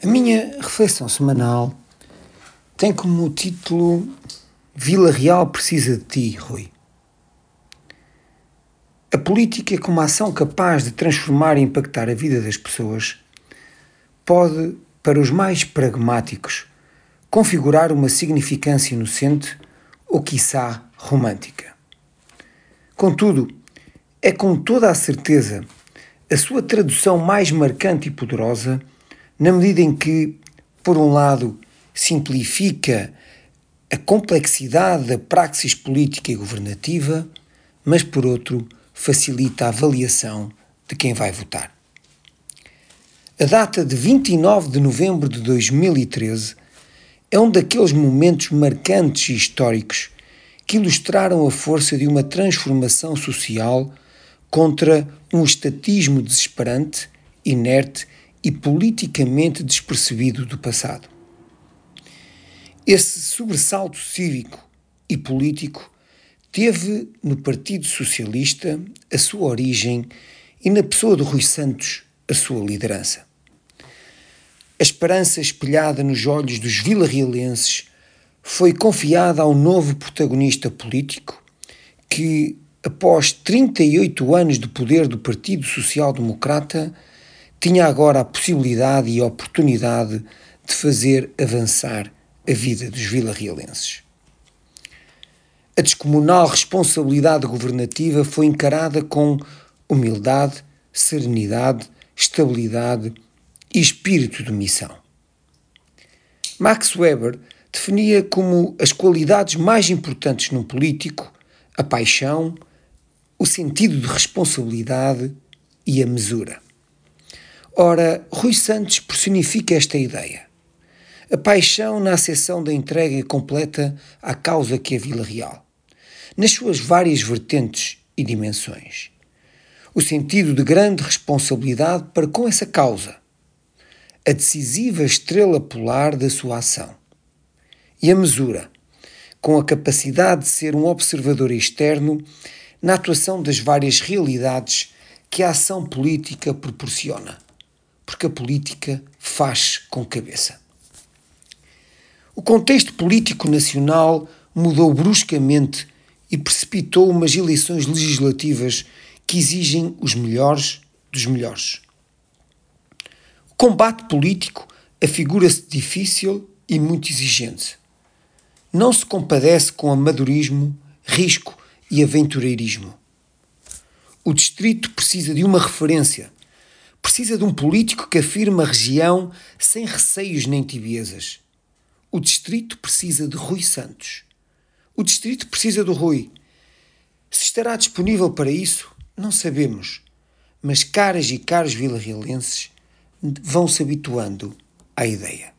A minha reflexão semanal tem como título Vila Real precisa de ti, Rui. A política, como ação capaz de transformar e impactar a vida das pessoas, pode, para os mais pragmáticos, configurar uma significância inocente ou, quiçá, romântica. Contudo, é com toda a certeza a sua tradução mais marcante e poderosa na medida em que, por um lado, simplifica a complexidade da praxis política e governativa, mas, por outro, facilita a avaliação de quem vai votar. A data de 29 de novembro de 2013 é um daqueles momentos marcantes e históricos que ilustraram a força de uma transformação social contra um estatismo desesperante, inerte e politicamente despercebido do passado. Esse sobressalto cívico e político teve no Partido Socialista a sua origem e na pessoa de Rui Santos a sua liderança. A esperança espelhada nos olhos dos vilarrealenses foi confiada ao novo protagonista político que, após 38 anos de poder do Partido Social Democrata, tinha agora a possibilidade e a oportunidade de fazer avançar a vida dos vilarrealenses. A descomunal responsabilidade governativa foi encarada com humildade, serenidade, estabilidade e espírito de missão. Max Weber definia como as qualidades mais importantes num político a paixão, o sentido de responsabilidade e a mesura. Ora, Rui Santos personifica esta ideia. A paixão na acessão da entrega completa à causa que é Vila Real, nas suas várias vertentes e dimensões. O sentido de grande responsabilidade para com essa causa, a decisiva estrela polar da sua ação. E a mesura, com a capacidade de ser um observador externo na atuação das várias realidades que a ação política proporciona porque a política faz com cabeça. O contexto político nacional mudou bruscamente e precipitou umas eleições legislativas que exigem os melhores dos melhores. O combate político afigura-se difícil e muito exigente. Não se compadece com amadorismo, risco e aventureirismo. O distrito precisa de uma referência Precisa de um político que afirme a região sem receios nem tibiezas. O distrito precisa de Rui Santos. O distrito precisa do Rui. Se estará disponível para isso, não sabemos. Mas caras e caros vilarrealenses vão se habituando à ideia.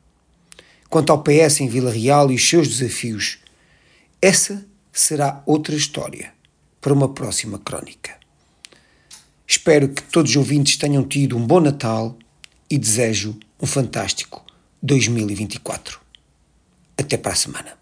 Quanto ao PS em Vila Real e os seus desafios, essa será outra história para uma próxima crónica. Espero que todos os ouvintes tenham tido um bom Natal e desejo um fantástico 2024. Até para a semana.